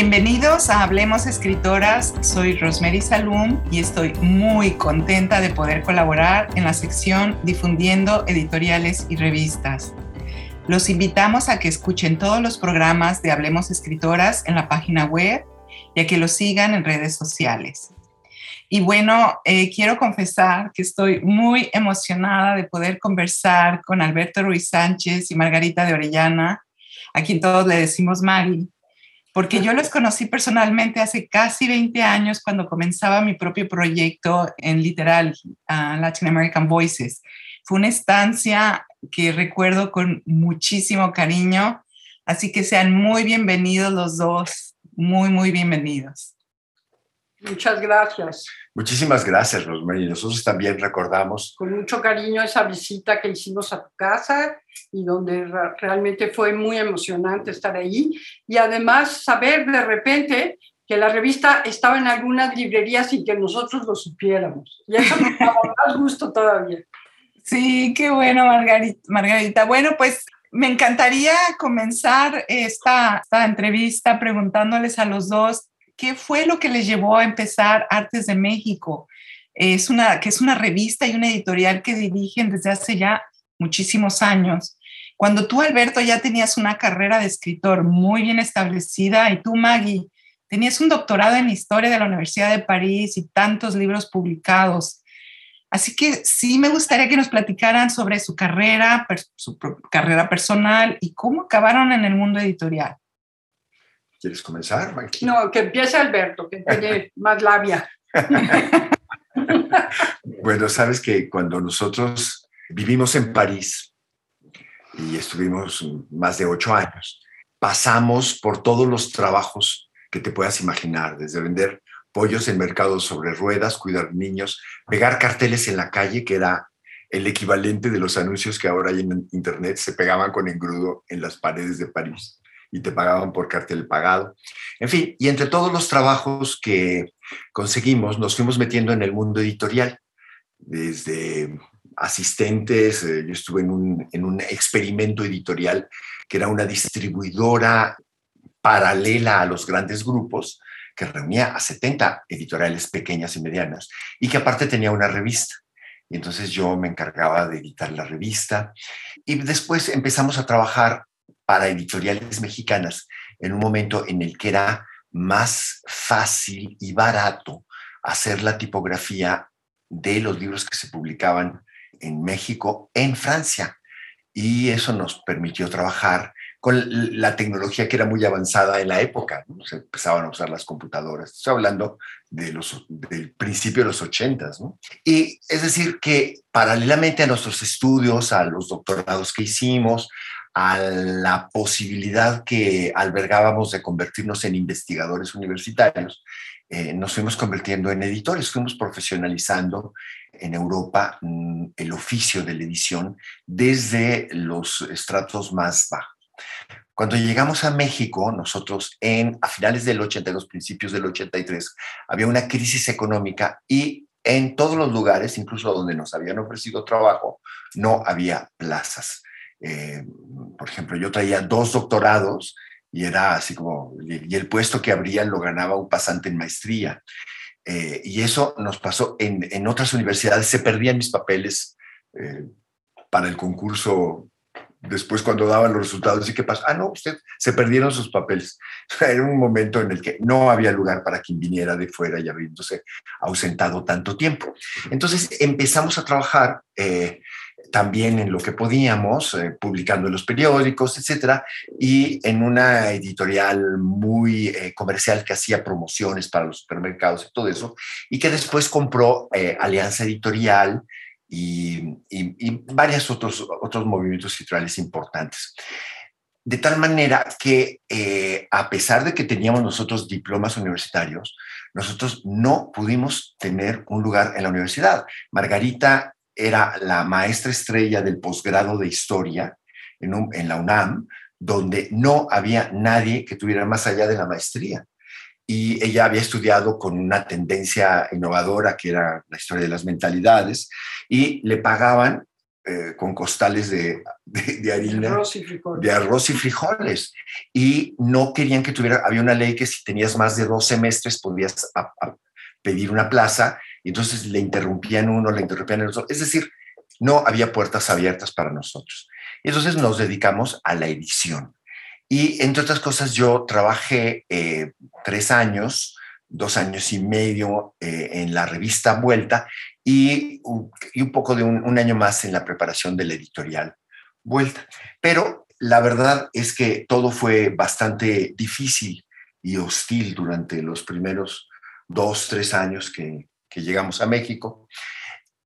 bienvenidos a Hablemos Escritoras. Soy Rosemary Salum y estoy muy contenta de poder colaborar en la sección Difundiendo Editoriales y Revistas. Los invitamos a que escuchen todos los programas de Hablemos Escritoras en la página web y a que los sigan en redes sociales. Y bueno, eh, quiero confesar que estoy muy emocionada de poder conversar con Alberto Ruiz Sánchez y Margarita de Orellana, a quien todos le decimos Mari, porque yo los conocí personalmente hace casi 20 años cuando comenzaba mi propio proyecto en literal uh, Latin American Voices. Fue una estancia que recuerdo con muchísimo cariño, así que sean muy bienvenidos los dos, muy, muy bienvenidos. Muchas gracias. Muchísimas gracias, Rosemary. Nosotros también recordamos. Con mucho cariño esa visita que hicimos a tu casa y donde realmente fue muy emocionante estar ahí. Y además saber de repente que la revista estaba en algunas librerías y que nosotros lo supiéramos. Y eso nos daba más gusto todavía. Sí, qué bueno, Margarita. Margarita. Bueno, pues me encantaría comenzar esta, esta entrevista preguntándoles a los dos ¿Qué fue lo que les llevó a empezar Artes de México? Es una, que es una revista y una editorial que dirigen desde hace ya muchísimos años. Cuando tú, Alberto, ya tenías una carrera de escritor muy bien establecida y tú, Maggie, tenías un doctorado en historia de la Universidad de París y tantos libros publicados. Así que sí me gustaría que nos platicaran sobre su carrera, su carrera personal y cómo acabaron en el mundo editorial. ¿Quieres comenzar, No, que empiece Alberto, que tiene más labia. bueno, sabes que cuando nosotros vivimos en París y estuvimos más de ocho años, pasamos por todos los trabajos que te puedas imaginar, desde vender pollos en mercados sobre ruedas, cuidar niños, pegar carteles en la calle, que era el equivalente de los anuncios que ahora hay en Internet, se pegaban con engrudo en las paredes de París y te pagaban por cartel pagado. En fin, y entre todos los trabajos que conseguimos, nos fuimos metiendo en el mundo editorial, desde asistentes, eh, yo estuve en un, en un experimento editorial que era una distribuidora paralela a los grandes grupos, que reunía a 70 editoriales pequeñas y medianas, y que aparte tenía una revista. Y entonces yo me encargaba de editar la revista. Y después empezamos a trabajar para editoriales mexicanas en un momento en el que era más fácil y barato hacer la tipografía de los libros que se publicaban en México, en Francia. Y eso nos permitió trabajar con la tecnología que era muy avanzada en la época. Se empezaban a usar las computadoras. Estoy hablando del principio de los ochentas. Y es decir, que paralelamente a nuestros estudios, a los doctorados que hicimos, a la posibilidad que albergábamos de convertirnos en investigadores universitarios, eh, nos fuimos convirtiendo en editores, fuimos profesionalizando en Europa mm, el oficio de la edición desde los estratos más bajos. Cuando llegamos a México, nosotros en, a finales del 82, principios del 83, había una crisis económica y en todos los lugares, incluso donde nos habían ofrecido trabajo, no había plazas. Eh, por ejemplo, yo traía dos doctorados y era así como, y el puesto que abrían lo ganaba un pasante en maestría. Eh, y eso nos pasó en, en, otras universidades, se perdían mis papeles eh, para el concurso después cuando daban los resultados y qué pasó, ah, no, usted se perdieron sus papeles. Era un momento en el que no había lugar para quien viniera de fuera y habiéndose ausentado tanto tiempo. Entonces empezamos a trabajar también en lo que podíamos, eh, publicando en los periódicos, etcétera, y en una editorial muy eh, comercial que hacía promociones para los supermercados y todo eso, y que después compró eh, Alianza Editorial y, y, varios otros, otros movimientos editoriales importantes. De tal manera que, a pesar de que teníamos nosotros diplomas universitarios, nosotros no pudimos tener un lugar en la universidad. Margarita era la maestra estrella del posgrado de historia en, la UNAM, donde no había nadie que tuviera más allá de la maestría. Y ella había estudiado con una tendencia innovadora que era la historia de las mentalidades y le pagaban eh, con costales de, de, harina, Arroz y frijoles. de arroz y frijoles. Y no querían que tuviera, había una ley que si tenías más de dos semestres podías a- a pedir una plaza, y entonces le interrumpían uno, le interrumpían el otro. Es decir, no había puertas abiertas para nosotros. Entonces nos dedicamos a la edición. Y entre otras cosas, yo trabajé eh, tres años, dos años y medio eh, en la revista Vuelta y, y un poco de un, un año más en la preparación de la editorial Vuelta. Pero la verdad es que todo fue bastante difícil y hostil durante los primeros dos, tres años que, que llegamos a México.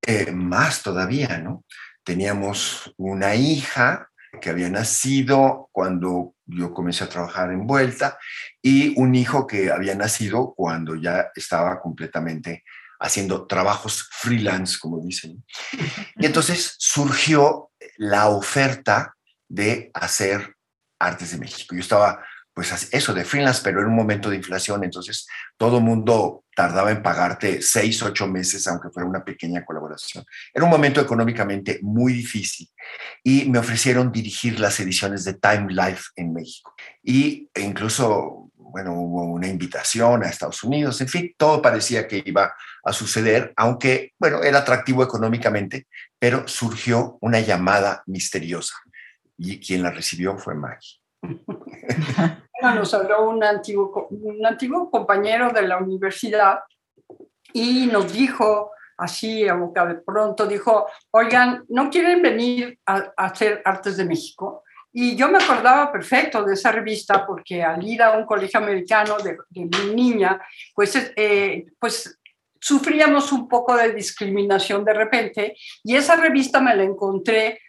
Eh, más todavía, ¿no? Teníamos una hija que había nacido cuando yo comencé a trabajar en Vuelta y un hijo que había nacido cuando ya estaba completamente haciendo trabajos freelance, como dicen. Y entonces surgió la oferta de hacer artes de México. Yo estaba, pues, eso de freelance, pero era un momento de inflación, entonces todo el mundo tardaba en pagarte seis, ocho meses, aunque fuera una pequeña colaboración. Era un momento económicamente muy difícil y me ofrecieron dirigir las ediciones de Time Life en México. Y e incluso, bueno, hubo una invitación a Estados Unidos, en fin, todo parecía que iba a suceder, aunque, bueno, era atractivo económicamente, pero surgió una llamada misteriosa y quien la recibió fue Maggie. Bueno, nos habló un antiguo, un antiguo compañero de la universidad y nos dijo, así a boca de pronto, dijo, oigan, ¿no quieren venir a, a hacer Artes de México? Y yo me acordaba perfecto de esa revista porque al ir a un colegio americano de, de mi niña, pues, eh, pues sufríamos un poco de discriminación de repente y esa revista me la encontré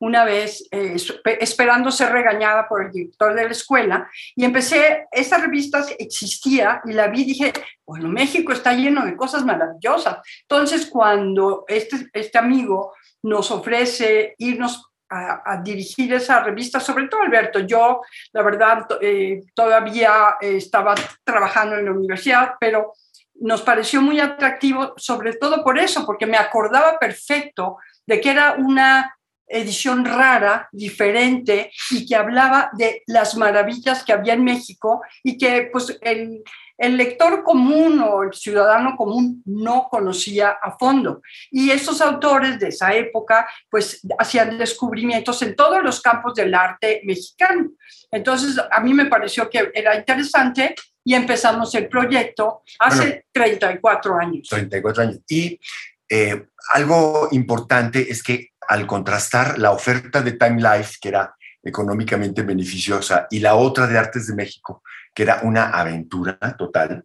una vez eh, esperando ser regañada por el director de la escuela y empecé, esa revista existía y la vi y dije, bueno, México está lleno de cosas maravillosas. Entonces, cuando este, este amigo nos ofrece irnos a, dirigir esa revista, sobre todo Alberto, yo la verdad eh, todavía estaba trabajando en la universidad, pero nos pareció muy atractivo, sobre todo por eso, porque me acordaba perfecto de que era una edición rara, diferente, y que hablaba de las maravillas que había en México y que pues el, el lector común o el ciudadano común no conocía a fondo. Y estos autores de esa época pues hacían descubrimientos en todos los campos del arte mexicano. Entonces a mí me pareció que era interesante y empezamos el proyecto hace bueno, 34 años. 34 años. Y eh, algo importante es que al contrastar la oferta de Time Life, que era económicamente beneficiosa, y la otra de Artes de México, que era una aventura total,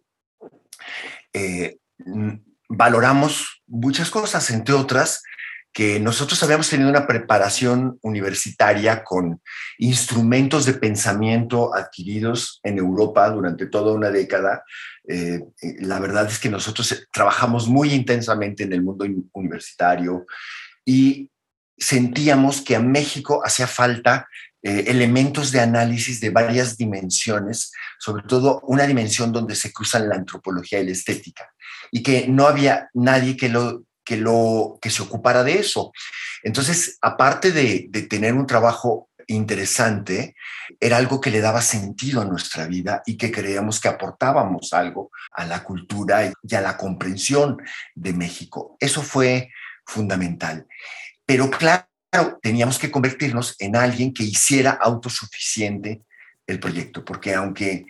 eh, valoramos muchas cosas, entre otras, que nosotros habíamos tenido una preparación universitaria con instrumentos de pensamiento adquiridos en Europa durante toda una década. Eh, la verdad es que nosotros trabajamos muy intensamente en el mundo universitario y sentíamos que a México hacía falta eh, elementos de análisis de varias dimensiones, sobre todo una dimensión donde se cruzan la antropología y la estética, y que no había nadie que lo que, lo, que se ocupara de eso. Entonces, aparte de, de tener un trabajo interesante, era algo que le daba sentido a nuestra vida y que creíamos que aportábamos algo a la cultura y a la comprensión de México. Eso fue fundamental. Pero claro, teníamos que convertirnos en alguien que hiciera autosuficiente el proyecto, porque aunque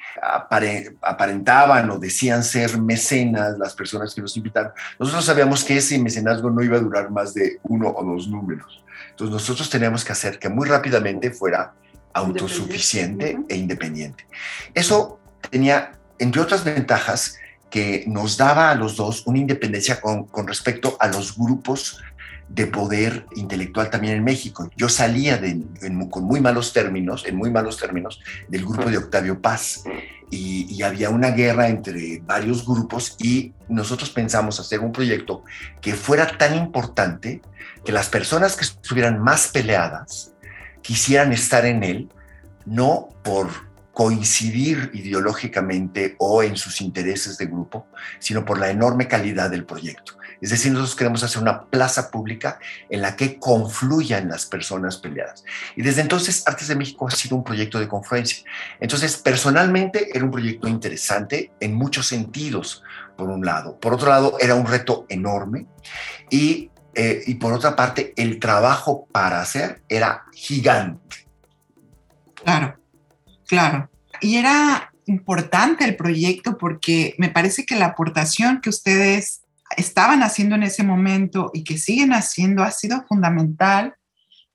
aparentaban o decían ser mecenas las personas que nos invitaron, nosotros sabíamos que ese mecenazgo no iba a durar más de uno o dos números. Entonces nosotros teníamos que hacer que muy rápidamente fuera autosuficiente e independiente. Eso tenía, entre otras ventajas, que nos daba a los dos una independencia con, con respecto a los grupos de poder intelectual también en México. Yo salía con muy malos términos, en muy malos términos, del grupo de Octavio Paz. Y, había una guerra entre varios grupos y nosotros pensamos hacer un proyecto que fuera tan importante que las personas que estuvieran más peleadas quisieran estar en él, no por coincidir ideológicamente o en sus intereses de grupo, sino por la enorme calidad del proyecto Es decir, nosotros queremos hacer una plaza pública en la que confluyan las personas peleadas. Y desde entonces, Artes de México ha sido un proyecto de confluencia. Entonces, personalmente, era un proyecto interesante en muchos sentidos, por un lado. Por otro lado, era un reto enorme. Y, eh, y por otra parte, el trabajo para hacer era gigante. Claro, claro. Y era importante el proyecto porque me parece que la aportación que ustedes estaban haciendo en ese momento y que siguen haciendo ha sido fundamental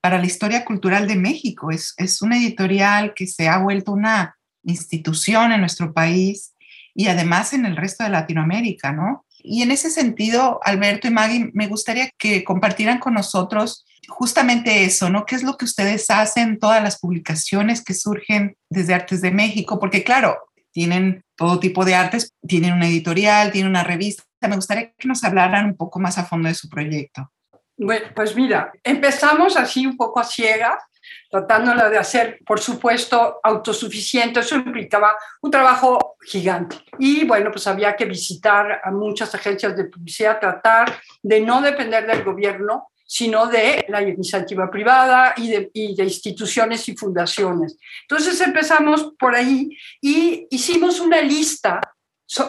para la historia cultural de México. Es, es una editorial que se ha vuelto una institución en nuestro país y además en el resto de Latinoamérica, ¿no? Y en ese sentido, Alberto y Maggie, me gustaría que compartieran con nosotros justamente eso, ¿no? ¿Qué es lo que ustedes hacen, todas las publicaciones que surgen desde Artes de México? Porque claro, tienen todo tipo de artes, tienen una editorial, tienen una revista. Me gustaría que nos hablaran un poco más a fondo de su proyecto. Bueno, pues mira, empezamos así un poco a ciegas, tratándola de hacer, por supuesto, autosuficiente. Eso implicaba un trabajo gigante. Y bueno, pues había que visitar a muchas agencias de publicidad, tratar de no depender del gobierno, sino de la iniciativa privada y de, instituciones y fundaciones. Entonces empezamos por ahí y hicimos una lista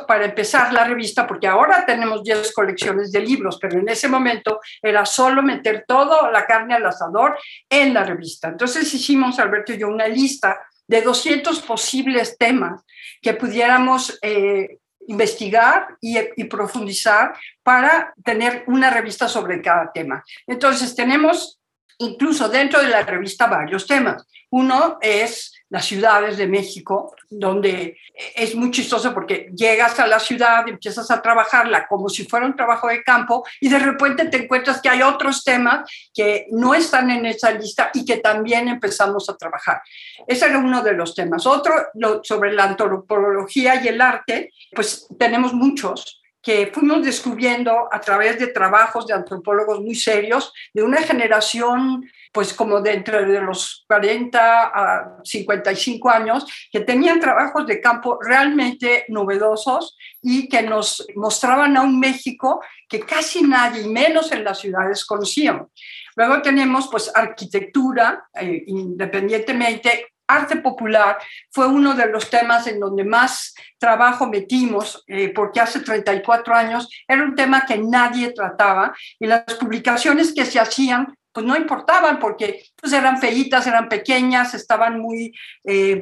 para empezar la revista, porque ahora tenemos 10 colecciones de libros, pero en ese momento era solo meter toda la carne al asador en la revista. Entonces hicimos, Alberto y yo, una lista de 200 posibles temas que pudiéramos eh, investigar y, y, profundizar para tener una revista sobre cada tema. Entonces, tenemos incluso dentro de la revista varios temas. Uno es las ciudades de México, donde es muy chistoso porque llegas a la ciudad, empiezas a trabajarla como si fuera un trabajo de campo y de repente te encuentras que hay otros temas que no están en esa lista y que también empezamos a trabajar. Ese era uno de los temas. Otro sobre la antropología y el arte, pues tenemos muchos que fuimos descubriendo a través de trabajos de antropólogos muy serios, de una generación, pues como de entre los 40 a 55 años, que tenían trabajos de campo realmente novedosos y que nos mostraban a un México que casi nadie, menos en las ciudades, conocíamos. Luego tenemos pues arquitectura, eh, independientemente arte popular fue uno de los temas en donde más trabajo metimos, eh, porque hace 34 años era un tema que nadie trataba y las publicaciones que se hacían pues no importaban porque pues eran feitas, eran pequeñas, estaban muy... Eh,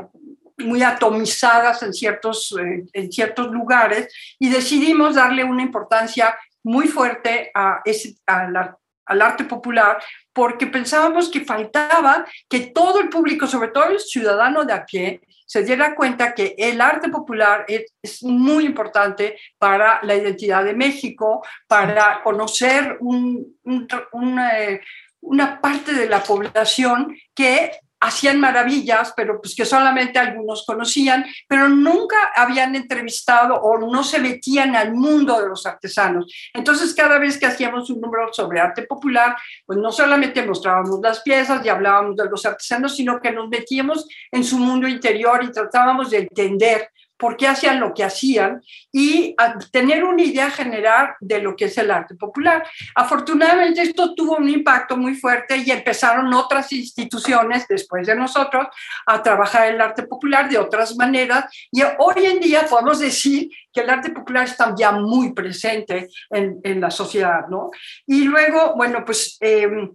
muy atomizadas en ciertos, eh, en ciertos lugares y decidimos darle una importancia muy fuerte a, ese, a la al arte popular porque pensábamos que faltaba que todo el público, sobre todo el ciudadano de a pie, se diera cuenta que el arte popular es, muy importante para la identidad de México, para conocer eh, una parte de la población que hacían maravillas, pero pues que solamente algunos conocían, pero nunca habían entrevistado o no se metían al mundo de los artesanos. Entonces, cada vez que hacíamos un número sobre arte popular, pues no solamente mostrábamos las piezas y hablábamos de los artesanos, sino que nos metíamos en su mundo interior y tratábamos de entender por qué hacían lo que hacían y tener una idea general de lo que es el arte popular. Afortunadamente esto tuvo un impacto muy fuerte y empezaron otras instituciones después de nosotros a trabajar el arte popular de otras maneras y hoy en día podemos decir que el arte popular está ya muy presente en, en la sociedad, ¿no? Y luego, bueno, pues... Em,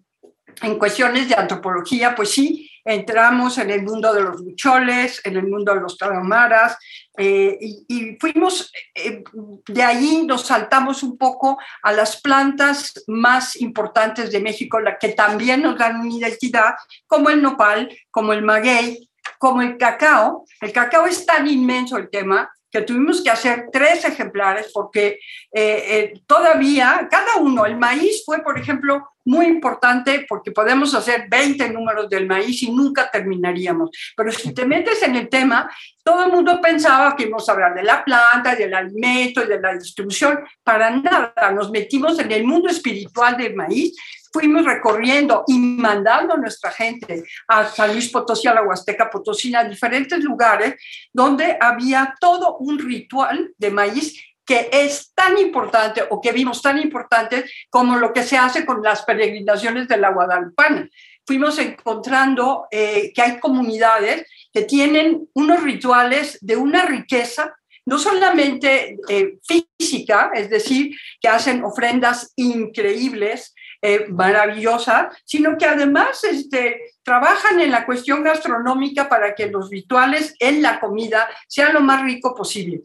en cuestiones de antropología, pues sí, entramos en el mundo de los bucholes, en el mundo de los taramaras, eh, y, fuimos, eh, de ahí nos saltamos un poco a las plantas más importantes de México, la que también nos dan una identidad, como el nopal, como el maguey, como el cacao. El cacao es tan inmenso el tema que tuvimos que hacer tres ejemplares porque eh, todavía cada uno, el maíz fue, por ejemplo, muy importante porque podemos hacer 20 números del maíz y nunca terminaríamos. Pero si te metes en el tema, todo el mundo pensaba que íbamos a hablar de la planta, del alimento y de la distribución. Para nada, nos metimos en el mundo espiritual del maíz, fuimos recorriendo y mandando a nuestra gente a San Luis Potosí, a la Huasteca Potosí, a diferentes lugares donde había todo un ritual de maíz que es tan importante o que vimos tan importante como lo que se hace con las peregrinaciones de la Guadalupana. Fuimos encontrando eh, que hay comunidades que tienen unos rituales de una riqueza no solamente eh, física, es decir, que hacen ofrendas increíbles, eh, maravillosa, sino que además este, trabajan en la cuestión gastronómica para que los rituales en la comida sean lo más rico posible.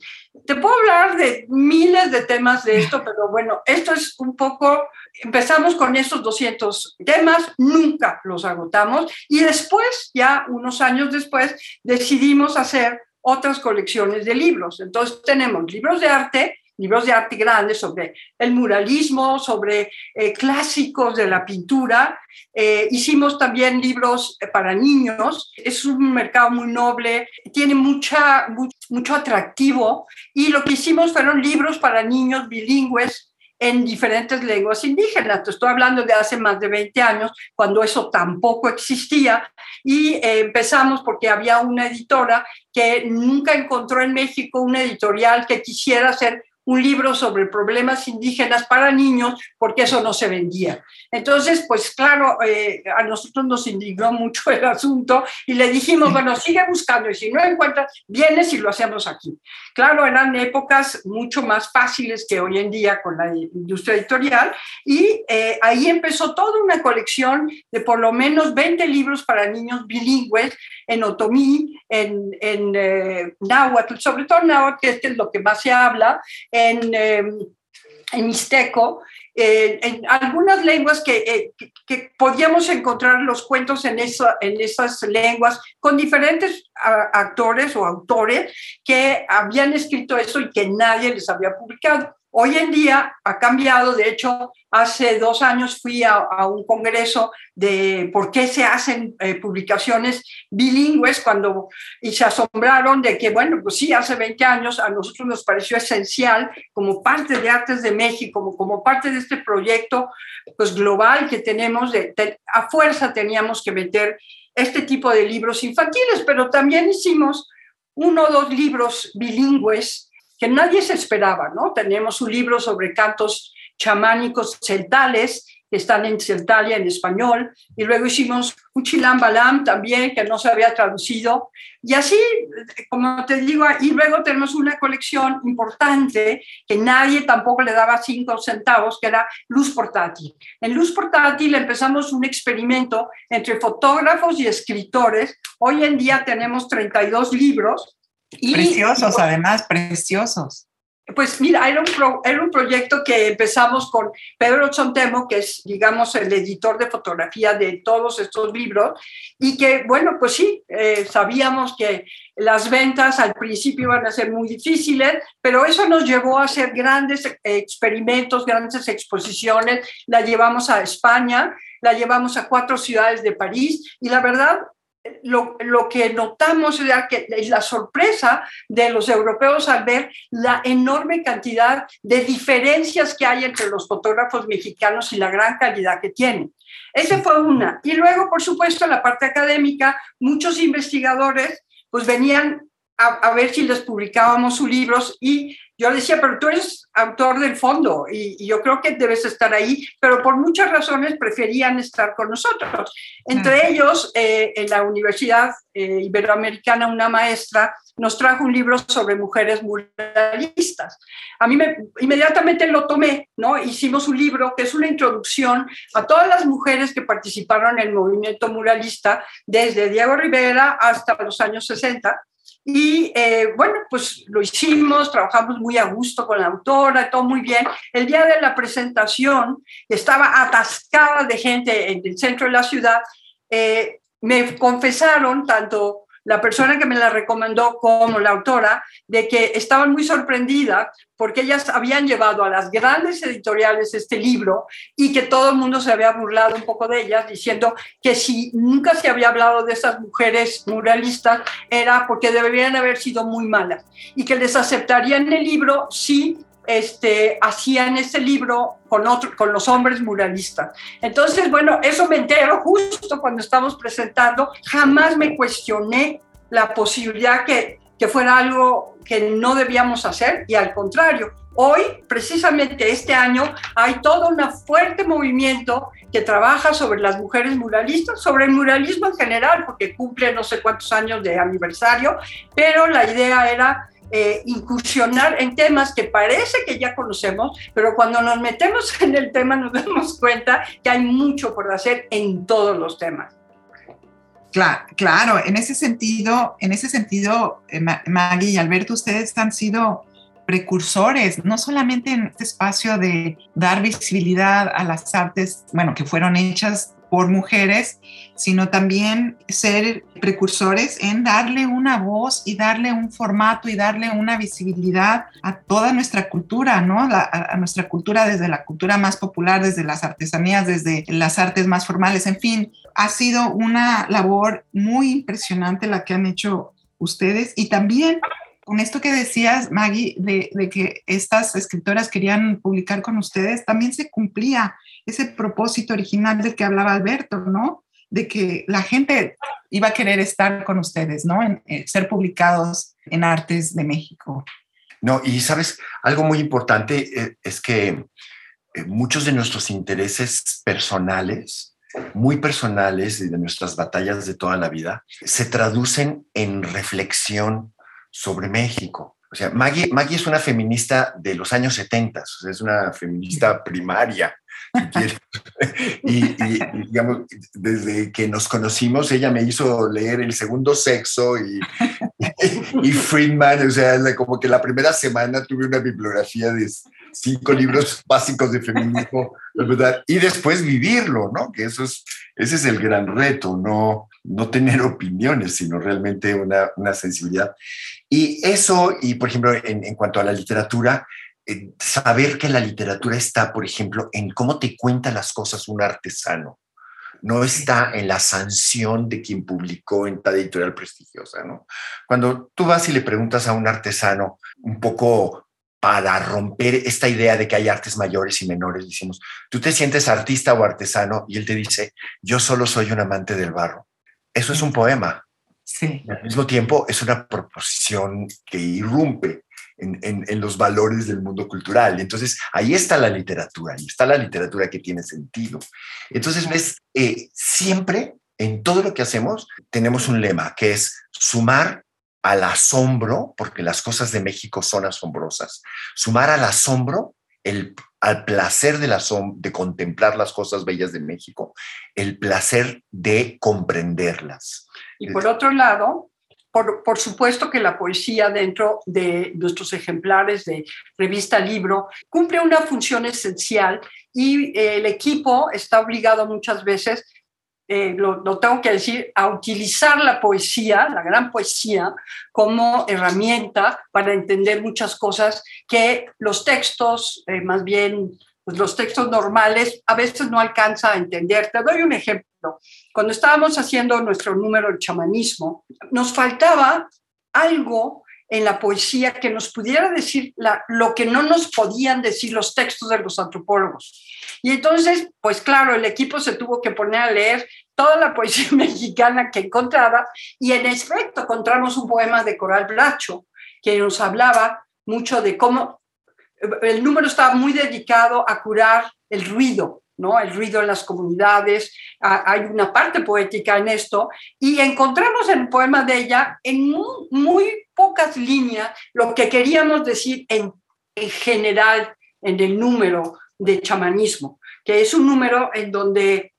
Te puedo hablar de miles de temas de esto, pero bueno, esto es un poco, empezamos con estos 200 temas, nunca los agotamos y después, ya unos años después, decidimos hacer otras colecciones de libros. Entonces tenemos libros de arte, libros de arte grandes sobre el muralismo, sobre eh, clásicos de la pintura. Eh, hicimos también libros eh, para niños. Es un mercado muy noble, tiene mucha, mucho atractivo. Y lo que hicimos fueron libros para niños bilingües en diferentes lenguas indígenas. Te estoy hablando de hace más de 20 años, cuando eso tampoco existía. Y empezamos porque había una editora que nunca encontró en México una editorial que quisiera hacer un libro sobre problemas indígenas para niños, porque eso no se vendía. Entonces, pues claro, eh, a nosotros nos indignó mucho el asunto y le dijimos, bueno, sigue buscando y si no encuentras, vienes y lo hacemos aquí. Claro, eran épocas mucho más fáciles que hoy en día con la industria editorial y eh, ahí empezó toda una colección de por lo menos 20 libros para niños bilingües en otomí, en, en eh, náhuatl, sobre todo náhuatl, que es lo que más se habla, en, em, en mixteco, eh, en algunas lenguas eh, que, que, podíamos encontrar los cuentos en, esa, en esas lenguas con diferentes actores o autores que habían escrito eso y que nadie les había publicado. Hoy en día ha cambiado, de hecho, hace dos años fui a, un congreso de por qué se hacen eh, publicaciones bilingües cuando, y se asombraron de que, bueno, pues sí, hace 20 años a nosotros nos pareció esencial como parte de Artes de México, como, parte de este proyecto pues, global que tenemos, a fuerza teníamos que meter este tipo de libros infantiles, pero también hicimos uno o dos libros bilingües que nadie se esperaba, ¿no? Tenemos un libro sobre cantos chamánicos celtales que están en Celtalia en español, y luego hicimos un chilam balam también que no se había traducido, y así, como te digo, y luego tenemos una colección importante que nadie tampoco le daba cinco centavos, que era Luz Portátil. En Luz Portátil empezamos un experimento entre fotógrafos y escritores. Hoy en día tenemos 32 libros preciosos, además, preciosos. Pues mira, era un, era un proyecto que empezamos con Pedro Chontemo, que es, digamos, el editor de fotografía de todos estos libros, y que, bueno, pues sí, eh, sabíamos que las ventas al principio iban a ser muy difíciles, pero eso nos llevó a hacer grandes experimentos, grandes exposiciones, la llevamos a España, la llevamos a cuatro ciudades de París, y la verdad lo, lo, que notamos es la sorpresa de los europeos al ver la enorme cantidad de diferencias que hay entre los fotógrafos mexicanos y la gran calidad que tienen. Esa fue una. Y luego, por supuesto, la parte académica, muchos investigadores pues venían a, a ver si les publicábamos sus libros y yo le decía, pero tú eres autor del fondo y, yo creo que debes estar ahí, pero por muchas razones preferían estar con nosotros. Entre ellos, eh, en la Universidad eh, Iberoamericana, una maestra nos trajo un libro sobre mujeres muralistas. A mí me, inmediatamente lo tomé, ¿no? Hicimos un libro que es una introducción a todas las mujeres que participaron en el movimiento muralista desde Diego Rivera hasta los años 60 y eh, bueno, pues lo hicimos, trabajamos muy a gusto con la autora, todo muy bien. El día de la presentación estaba atascada de gente en el centro de la ciudad. Eh, me confesaron tanto la persona que me la recomendó como la autora, de que estaban muy sorprendidas porque ellas habían llevado a las grandes editoriales este libro y que todo el mundo se había burlado un poco de ellas, diciendo que si nunca se había hablado de esas mujeres muralistas era porque deberían haber sido muy malas y que les aceptarían el libro si este, hacían ese libro con, los hombres muralistas. Entonces, bueno, eso me entero justo cuando estamos presentando. Jamás me cuestioné la posibilidad que que fuera algo que no debíamos hacer y al contrario, hoy, precisamente este año, hay todo un fuerte movimiento que trabaja sobre las mujeres muralistas, sobre el muralismo en general, porque cumple no sé cuántos años de aniversario, pero la idea era eh, incursionar en temas que parece que ya conocemos, pero cuando nos metemos en el tema nos damos cuenta que hay mucho por hacer en todos los temas. Claro, en ese sentido, en ese sentido, eh, Maggie y Alberto, ustedes han sido precursores, no solamente en este espacio de dar visibilidad a las artes, bueno, que fueron hechas por mujeres, sino también ser precursores en darle una voz y darle un formato y darle una visibilidad a toda nuestra cultura, ¿no? a, nuestra cultura desde la cultura más popular, desde las artesanías, desde las artes más formales, en fin, ha sido una labor muy impresionante la que han hecho ustedes y también con esto que decías, Maggie, de, de, que estas escritoras querían publicar con ustedes, también se cumplía ese propósito original del que hablaba Alberto, ¿no? De que la gente iba a querer estar con ustedes, ¿no? En, eh, ser publicados en Artes de México. No, y sabes, algo muy importante eh, es que eh, muchos de nuestros intereses personales, muy personales y de nuestras batallas de toda la vida, se traducen en reflexión sobre México. O sea, Maggie, Maggie es una feminista de los años 70, o sea, es una feminista primaria. y, digamos, desde que nos conocimos, ella me hizo leer El Segundo Sexo y, y, Friedman, o sea, como que la primera semana tuve una bibliografía de cinco libros básicos de feminismo, ¿verdad? Y después vivirlo, ¿no? Que eso es, ese es el gran reto, no, no tener opiniones, sino realmente una, una sensibilidad. Y eso, y por ejemplo, en, en cuanto a la literatura, eh, saber que la literatura está, por ejemplo, en cómo te cuenta las cosas un artesano. No está en la sanción de quien publicó en tal editorial prestigiosa, ¿no? Cuando tú vas y le preguntas a un artesano un poco para romper esta idea de que hay artes mayores y menores, decimos, ¿tú te sientes artista o artesano? Y él te dice, yo solo soy un amante del barro. Eso es un poema. Sí. al mismo tiempo es una proposición que irrumpe en, los valores del mundo cultural. Entonces, ahí está la literatura, ahí está la literatura que tiene sentido. Entonces, ves, eh, siempre en todo lo que hacemos tenemos un lema que es sumar al asombro, porque las cosas de México son asombrosas, sumar al asombro, el, al placer de, la de contemplar las cosas bellas de México, el placer de comprenderlas. Y por otro lado, por, supuesto que la poesía dentro de nuestros ejemplares de revista libro cumple una función esencial y el equipo está obligado muchas veces, eh, lo, tengo que decir, a utilizar la poesía, la gran poesía, como herramienta para entender muchas cosas que los textos, eh, más bien pues los textos normales, a veces no alcanza a entender. Te doy un ejemplo. Cuando estábamos haciendo nuestro número de chamanismo, nos faltaba algo en la poesía que nos pudiera decir lo que no nos podían decir los textos de los antropólogos. Y entonces, pues claro, el equipo se tuvo que poner a leer toda la poesía mexicana que encontraba y en efecto encontramos un poema de Coral Bracho que nos hablaba mucho de cómo el número estaba muy dedicado a curar el ruido, ¿no? El ruido en las comunidades, hay una parte poética en esto, y encontramos en el poema de ella, en muy, pocas líneas, lo que queríamos decir en, en general en el número de chamanismo, que es un número en donde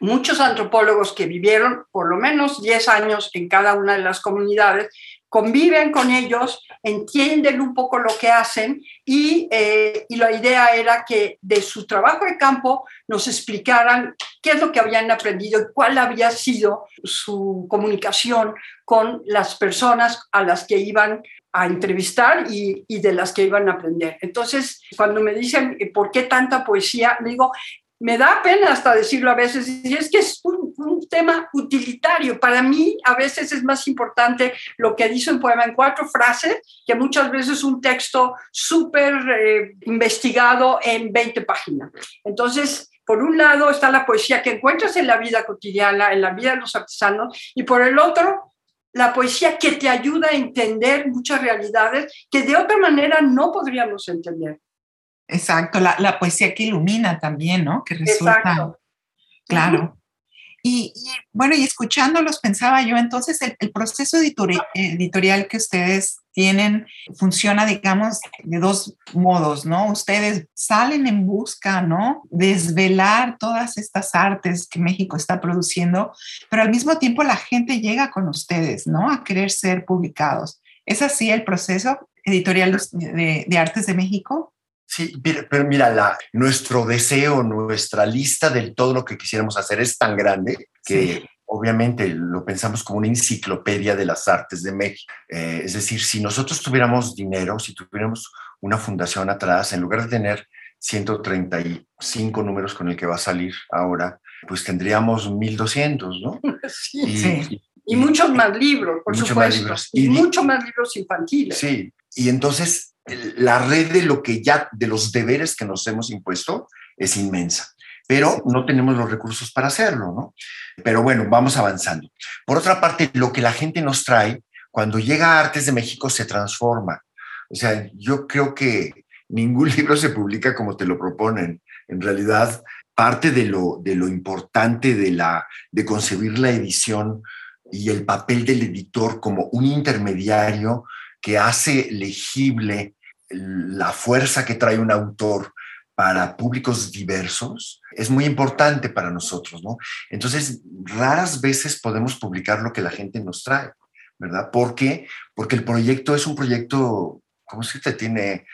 muchos antropólogos que vivieron por lo menos 10 años en cada una de las comunidades conviven con ellos, entienden un poco lo que hacen eh, y, la idea era que de su trabajo de campo nos explicaran qué es lo que habían aprendido y cuál había sido su comunicación con las personas a las que iban a entrevistar y, y, de las que iban a aprender. Entonces, cuando me dicen, ¿por qué tanta poesía? digo, me da pena hasta decirlo a veces, y es que es un, tema utilitario. Para mí, a veces es más importante lo que dice un poema en cuatro frases que muchas veces un texto súper eh, investigado en 20 páginas. Entonces, por un lado está la poesía que encuentras en la vida cotidiana, en la vida de los artesanos, y por el otro, la poesía que te ayuda a entender muchas realidades que de otra manera no podríamos entender. Exacto, la, poesía que ilumina también, ¿no? Que resulta. Exacto. Claro. Y, bueno, y escuchándolos pensaba yo, entonces el, proceso editorial que ustedes tienen funciona, digamos, de dos modos, ¿no? Ustedes salen en busca, ¿no? Desvelar todas estas artes que México está produciendo, pero al mismo tiempo la gente llega con ustedes, ¿no? A querer ser publicados. ¿Es así el proceso editorial de, de Artes de México? Sí, pero mira, la, nuestro deseo, nuestra lista de todo lo que quisiéramos hacer es tan grande que obviamente lo pensamos como una enciclopedia de las artes de México. Eh, es decir, si nosotros tuviéramos dinero, si tuviéramos una fundación atrás, en lugar de tener 135 números con el que va a salir ahora, pues tendríamos 1200, ¿no? Sí, y, sí. y, muchos más libros, por supuesto. Más libros. Y, y muchos más libros infantiles. Sí, y entonces la red de lo que ya, de los deberes que nos hemos impuesto es inmensa, pero no tenemos los recursos para hacerlo, ¿no? Pero bueno, vamos avanzando. Por otra parte, lo que la gente nos trae, cuando llega a Artes de México, se transforma. O sea, yo creo que ningún libro se publica como te lo proponen. En realidad, parte de lo, de lo importante de, la, de concebir la edición y el papel del editor como un intermediario que hace legible la fuerza que trae un autor para públicos diversos es muy importante para nosotros, ¿no? Entonces, raras veces podemos publicar lo que la gente nos trae, ¿verdad? ¿Por qué? Porque el proyecto es un proyecto, ¿cómo se te tiene?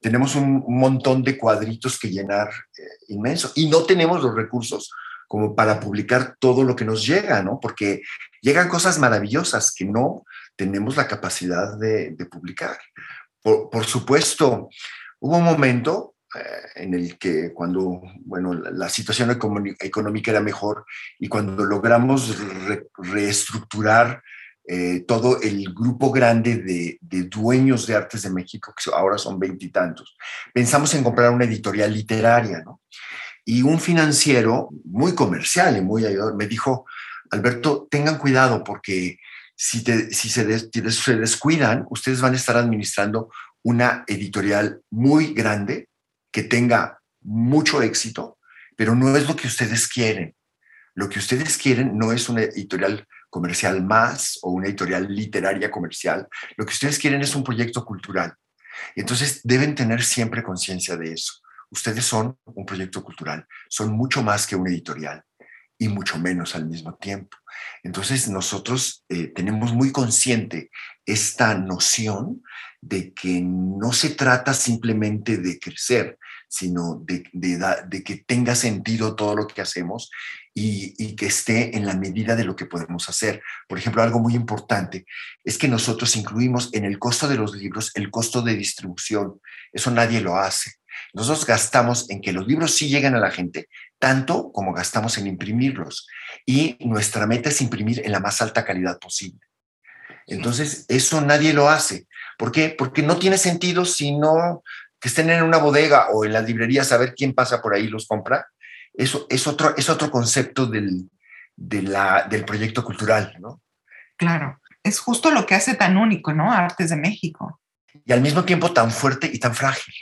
Tenemos un, montón de cuadritos que llenar eh, inmenso y no tenemos los recursos como para publicar todo lo que nos llega, ¿no? Porque llegan cosas maravillosas que no tenemos la capacidad de publicar. Por, supuesto, hubo un momento eh, en el que cuando, bueno, la, situación económica era mejor y cuando logramos reestructurar eh, todo el grupo grande de, dueños de artes de México, que ahora son veintitantos, pensamos en comprar una editorial literaria, ¿no? Y un financiero muy comercial y muy ayudador me dijo, Alberto, tengan cuidado porque si, se, se descuidan, ustedes van a estar administrando una editorial muy grande que tenga mucho éxito, pero no es lo que ustedes quieren. Lo que ustedes quieren no es una editorial comercial más o una editorial literaria comercial. Lo que ustedes quieren es un proyecto cultural. Entonces deben tener siempre conciencia de eso. Ustedes son un proyecto cultural, son mucho más que una editorial y mucho menos al mismo tiempo. Entonces nosotros eh, tenemos muy consciente esta noción de que no se trata simplemente de crecer, sino de, que tenga sentido todo lo que hacemos y, que esté en la medida de lo que podemos hacer. Por ejemplo, algo muy importante es que nosotros incluimos en el costo de los libros el costo de distribución. Eso nadie lo hace. Nosotros gastamos en que los libros sí lleguen a la gente, tanto como gastamos en imprimirlos. Y nuestra meta es imprimir en la más alta calidad posible. Entonces, eso nadie lo hace. ¿Por qué? Porque no tiene sentido si no que estén en una bodega o en la librería saber quién pasa por ahí y los compra. Eso es otro, es otro concepto del, del proyecto cultural, ¿no? Claro, es justo lo que hace tan único, ¿no? Artes de México. Y al mismo tiempo tan fuerte y tan frágil.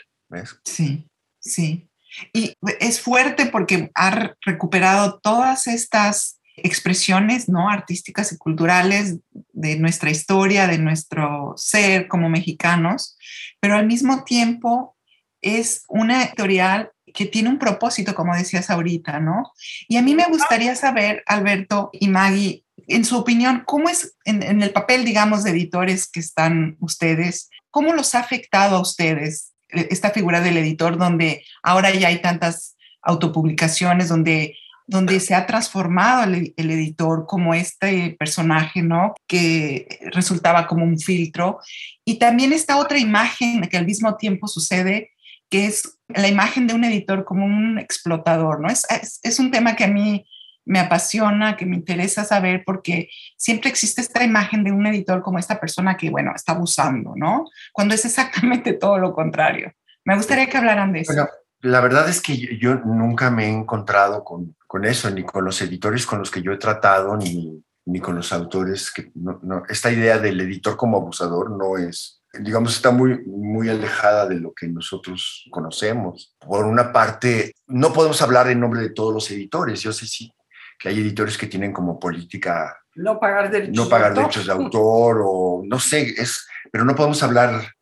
Sí, sí. Y es fuerte porque ha recuperado todas estas expresiones ¿no? artísticas y culturales de nuestra historia, de nuestro ser como mexicanos, pero al mismo tiempo es una editorial que tiene un propósito, como decías ahorita, ¿no? Y a mí me gustaría saber, Alberto y Maggie, en su opinión, ¿cómo es en, en el papel, digamos, de editores que están ustedes, cómo los ha afectado a ustedes esta figura del editor donde ahora ya hay tantas autopublicaciones, donde, donde se ha transformado el, editor como este personaje, ¿no? Que resultaba como un filtro. Y también esta otra imagen que al mismo tiempo sucede, que es la imagen de un editor como un explotador, ¿no? Es, es un tema que a mí me apasiona, que me interesa saber, porque siempre existe esta imagen de un editor como esta persona que, bueno, está abusando, ¿no? Cuando es exactamente todo lo contrario. Me gustaría que hablaran de eso. Bueno, la verdad es que yo, nunca me he encontrado con, con, eso, ni con los editores con los que yo he tratado, ni, ni con los autores. Que no, no, esta idea del editor como abusador no es, digamos, está muy, muy alejada de lo que nosotros conocemos. Por una parte, no podemos hablar en nombre de todos los editores. Yo sé sí que hay editores que tienen como política no pagar derechos, no pagar de, autor. derechos de autor o no sé, es, pero no podemos hablar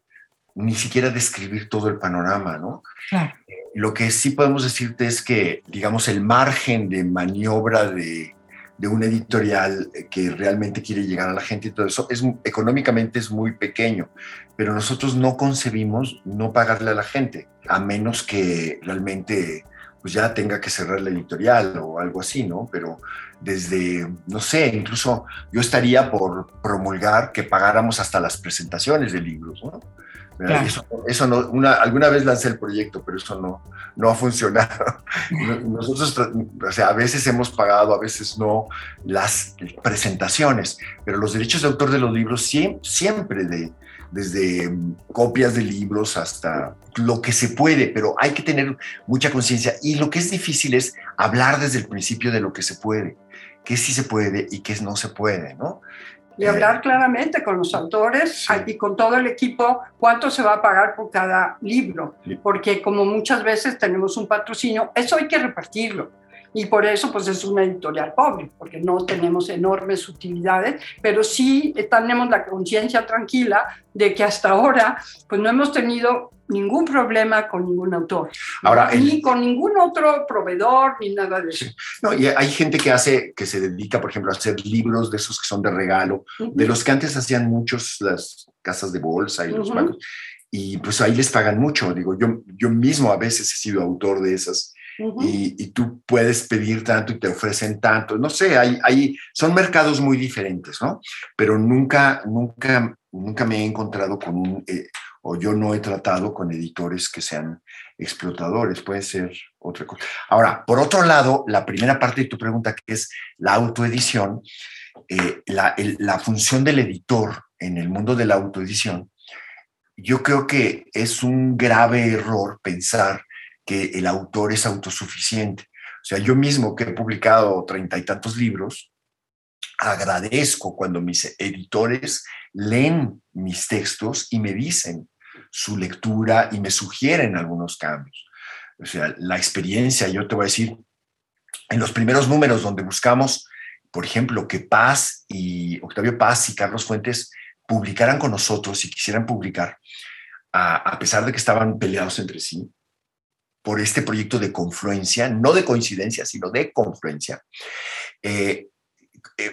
ni siquiera describir todo el panorama, ¿no? Claro. Lo que sí podemos decirte es que, digamos, el margen de maniobra de, de un editorial que realmente quiere llegar a la gente y todo eso, es, económicamente es muy pequeño, pero nosotros no concebimos no pagarle a la gente, a menos que realmente pues ya tenga que cerrar la editorial o algo así, ¿no? Pero desde, no sé, incluso yo estaría por promulgar que pagáramos hasta las presentaciones de libros, ¿no? Claro. Eso, eso, no, una, alguna vez lancé el proyecto, pero eso no, no ha funcionado. Nosotros, o sea, a veces hemos pagado, a veces no, las presentaciones, pero los derechos de autor de los libros siempre, siempre de, desde copias de libros hasta lo que se puede, pero hay que tener mucha conciencia. Y lo que es difícil es hablar desde el principio de lo que se puede, qué sí se puede y qué no se puede, ¿no? y hablar claramente con los autores sí. y con todo el equipo cuánto se va a pagar por cada libro, sí. porque como muchas veces tenemos un patrocinio, eso hay que repartirlo. Y por eso pues es una editorial pobre, porque no tenemos enormes utilidades, pero sí tenemos la conciencia tranquila de que hasta ahora pues no hemos tenido ningún problema con ningún autor. Ahora, ni el... con ningún otro proveedor, ni nada de eso. Sí. No, y hay gente que hace, que se dedica, por ejemplo, a hacer libros de esos que son de regalo, uh -huh. de los que antes hacían muchos las casas de bolsa y los uh -huh. bancos, y pues ahí les pagan mucho. Digo, yo, yo mismo a veces he sido autor de esas. Y, tú puedes pedir tanto y te ofrecen tanto. No sé, hay, hay, son mercados muy diferentes, ¿no? Pero nunca, nunca, nunca me he encontrado con un, eh, o yo no he tratado con editores que sean explotadores, puede ser otra cosa. Ahora, por otro lado, la primera parte de tu pregunta, que es la autoedición, eh, la, la función del editor en el mundo de la autoedición, yo creo que es un grave error pensar que el autor es autosuficiente. O sea, yo mismo que he publicado treinta y tantos libros, agradezco cuando mis editores leen mis textos y me dicen su lectura y me sugieren algunos cambios. O sea, la experiencia, yo te voy a decir, en los primeros números donde buscamos, por ejemplo, que Paz y Octavio Paz y Carlos Fuentes publicaran con nosotros y quisieran publicar, a, pesar de que estaban peleados entre sí, por este proyecto de confluencia, no de coincidencia, sino de confluencia, eh,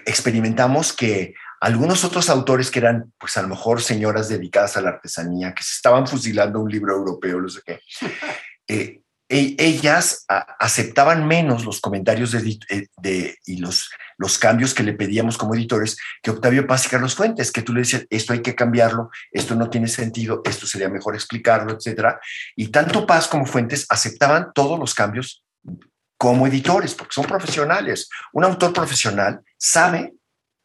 experimentamos que algunos otros autores que eran, pues a lo mejor señoras dedicadas a la artesanía, que se estaban fusilando un libro europeo, no sé qué, eh, ellas a, aceptaban menos los comentarios de, de, y los, los cambios que le pedíamos como editores que Octavio Paz y Carlos Fuentes, que tú le decías, esto hay que cambiarlo, esto no tiene sentido, esto sería mejor explicarlo, etcétera. Y tanto Paz como Fuentes aceptaban todos los cambios como editores, porque son profesionales. Un autor profesional sabe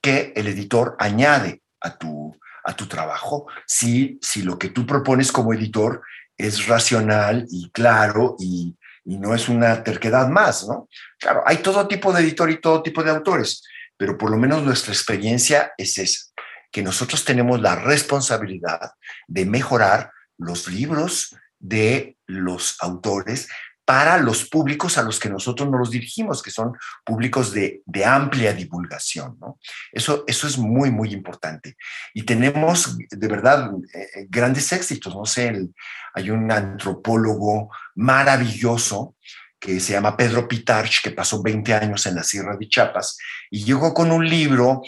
que el editor añade a tu, a tu trabajo si, si lo que tú propones como editor es racional y claro y, y, no es una terquedad más, ¿no? Claro, hay todo tipo de editor y todo tipo de autores, pero por lo menos nuestra experiencia es esa, que nosotros tenemos la responsabilidad de mejorar los libros de los autores para los públicos a los que nosotros nos dirigimos, que son públicos de, amplia divulgación. ¿no? Eso, eso es muy, muy importante. Y tenemos de verdad eh, grandes éxitos. No sé, hay un antropólogo maravilloso que se llama Pedro Pitarch, que pasó 20 años en la Sierra de Chiapas y llegó con un libro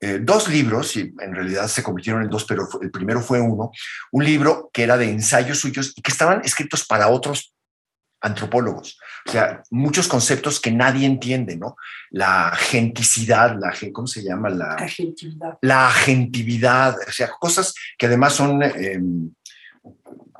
eh, dos libros, y en realidad se convirtieron en dos, pero el primero fue uno, un libro que era de ensayos suyos y que estaban escritos para otros antropólogos. O sea, muchos conceptos que nadie entiende, ¿no? La genticidad, la, ¿cómo se llama? La agentividad. La agentividad, o sea, cosas que además son, eh,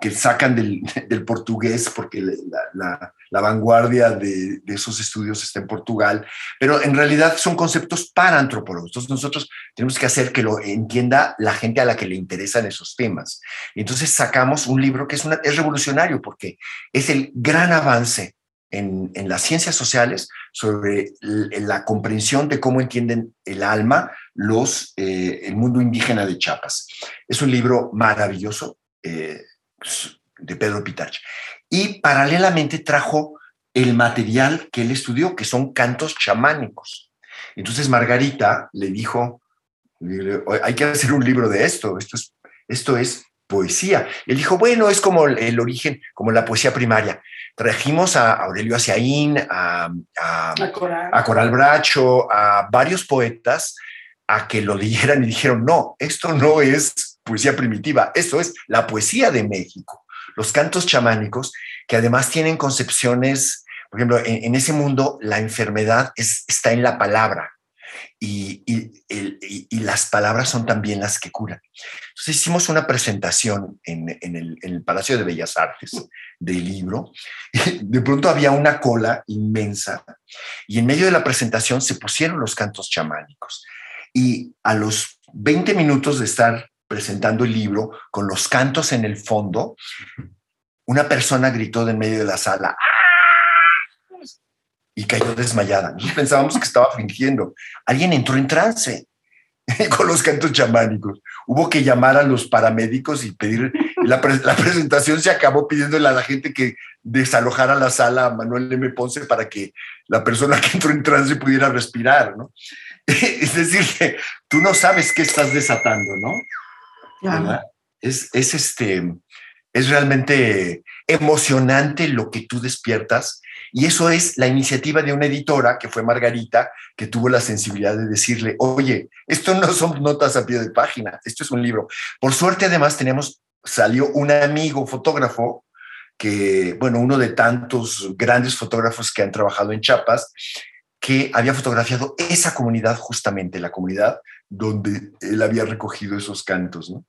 que sacan del, del, portugués, porque la, la, la vanguardia de, de, esos estudios está en Portugal, pero en realidad son conceptos para antropólogos. Entonces nosotros tenemos que hacer que lo entienda la gente a la que le interesan esos temas. Y entonces sacamos un libro que es, una, es revolucionario porque es el gran avance en, en, las ciencias sociales sobre la comprensión de cómo entienden el alma los, eh, el mundo indígena de Chiapas. Es un libro maravilloso eh, de Pedro Pitach. Y paralelamente trajo el material que él estudió, que son cantos chamánicos. Entonces Margarita le dijo, hay que hacer un libro de esto, esto es, esto es poesía. Él dijo, bueno, es como el, origen, como la poesía primaria. Trajimos a Aurelio Aciaín, a, a, Coral. Bracho, a varios poetas a que lo leyeran y dijeron, no, esto no es poesía primitiva, esto es la poesía de México. Los cantos chamánicos, que además tienen concepciones, por ejemplo, en, ese mundo la enfermedad está en la palabra y, las palabras son también las que curan. Entonces hicimos una presentación en, el, Palacio de Bellas Artes del libro. de pronto había una cola inmensa y en medio de la presentación se pusieron los cantos chamánicos. Y a los 20 minutos de estar presentando el libro con los cantos en el fondo, una persona gritó de en medio de la sala, y cayó desmayada. Nosotros pensábamos que estaba fingiendo. Alguien entró en trance con los cantos chamánicos. Hubo que llamar a los paramédicos y pedir, la, presentación se acabó pidiéndole a la gente que desalojara la sala a Manuel M. Ponce para que la persona que entró en trance pudiera respirar. Es decir, tú no sabes qué estás desatando, ¿no? Es, es, este, es realmente emocionante lo que tú despiertas y eso es la iniciativa de una editora, que fue Margarita, que tuvo la sensibilidad de decirle, oye, esto no son notas a pie de página, esto es un libro. Por suerte, además, tenemos, salió un amigo fotógrafo, que, bueno, uno de tantos grandes fotógrafos que han trabajado en Chiapas, que había fotografiado esa comunidad, justamente la comunidad donde él había recogido esos cantos, ¿no?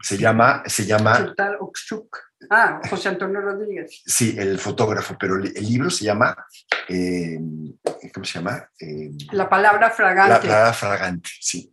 Se llama, se llama... Ah, José Antonio Rodríguez. Sí, el fotógrafo, pero el, libro se llama, eh, ¿cómo se llama? Eh, la palabra fragante. La palabra fragante, sí.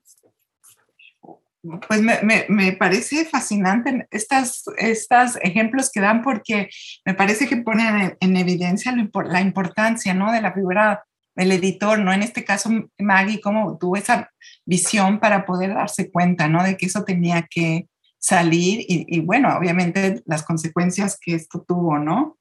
Pues me, me, parece fascinante estos estas ejemplos que dan porque me parece que ponen en, evidencia la importancia ¿no? de la figura del editor, ¿no? En este caso, Maggie, cómo tuvo esa visión para poder darse cuenta, ¿no? De que eso tenía que, salir y, bueno, obviamente las consecuencias que esto tuvo, ¿no?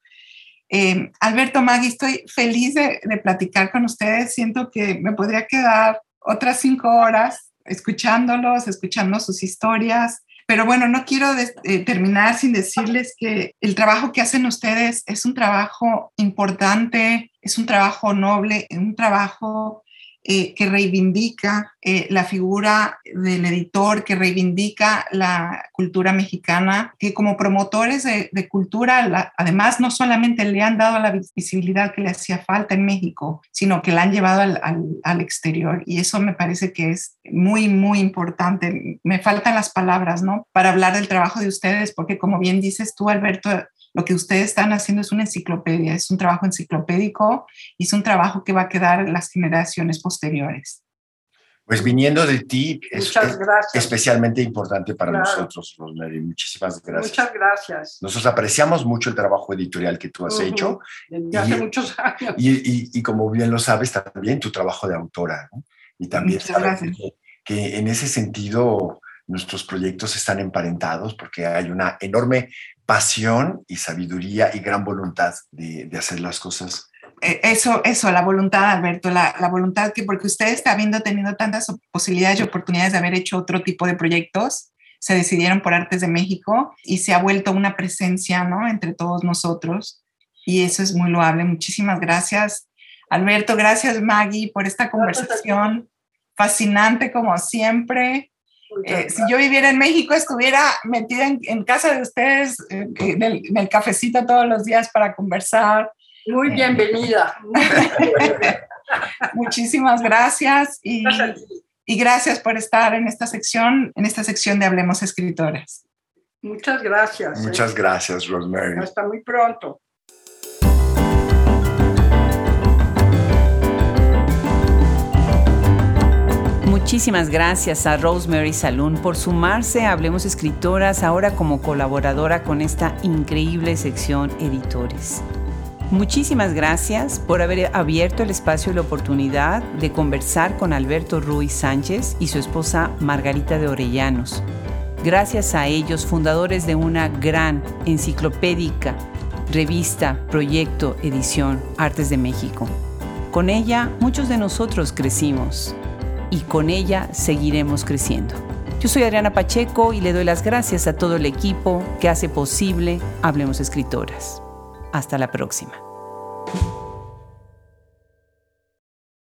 Eh, Alberto Magui, estoy feliz de, platicar con ustedes. Siento que me podría quedar otras cinco horas escuchándolos, escuchando sus historias. Pero bueno, no quiero eh, terminar sin decirles que el trabajo que hacen ustedes es un trabajo importante, es un trabajo noble, un trabajo eh, que reivindica eh, la figura del editor, que reivindica la cultura mexicana, que como promotores de, cultura, además no solamente le han dado la visibilidad que le hacía falta en México, sino que la han llevado al exterior. Y eso me parece que es muy, muy importante. Me faltan las palabras, ¿no? Para hablar del trabajo de ustedes, porque como bien dices tú, Alberto, lo que ustedes están haciendo es una enciclopedia, es un trabajo enciclopédico y es un trabajo que va a quedar en las generaciones posteriores. Pues viniendo de ti, es, especialmente importante para nosotros, Rosemary. Muchísimas gracias. Muchas gracias. Nosotros apreciamos mucho el trabajo editorial que tú has hecho. Desde hace muchos años. Y, y, como bien lo sabes, también tu trabajo de autora. Y también sabes que, que en ese sentido nuestros proyectos están emparentados porque hay una enorme pasión y sabiduría y gran voluntad de, hacer las cosas. E, eso, eso, la voluntad, Alberto, la, la, voluntad que porque ustedes habiendo tenido tantas posibilidades y oportunidades de haber hecho otro tipo de proyectos, se decidieron por Artes de México y se ha vuelto una presencia, ¿no? Entre todos nosotros y eso es muy loable. Muchísimas gracias, Alberto. Gracias, Maggie, por esta conversación fascinante como siempre. Eh, si yo viviera en México, estuviera metida en, casa de ustedes, eh, en, el, cafecito todos los días para conversar. Muy eh, bienvenida. Muchísimas gracias y, y, gracias por estar en esta sección, en esta sección de Hablemos Escritores. Muchas gracias. Muchas gracias, Rosemary. Hasta muy pronto. Muchísimas gracias a Rosemary Saloon por sumarse a Hablemos Escritoras ahora como colaboradora con esta increíble sección Editores. Muchísimas gracias por haber abierto el espacio y la oportunidad de conversar con Alberto Ruiz Sánchez y su esposa Margarita de Orellanos. Gracias a ellos, fundadores de una gran enciclopédica revista, proyecto, edición, Artes de México. Con ella muchos de nosotros crecimos y con ella seguiremos creciendo. Yo soy Adriana Pacheco y le doy las gracias a todo el equipo que hace posible Hablemos Escritoras. Hasta la próxima.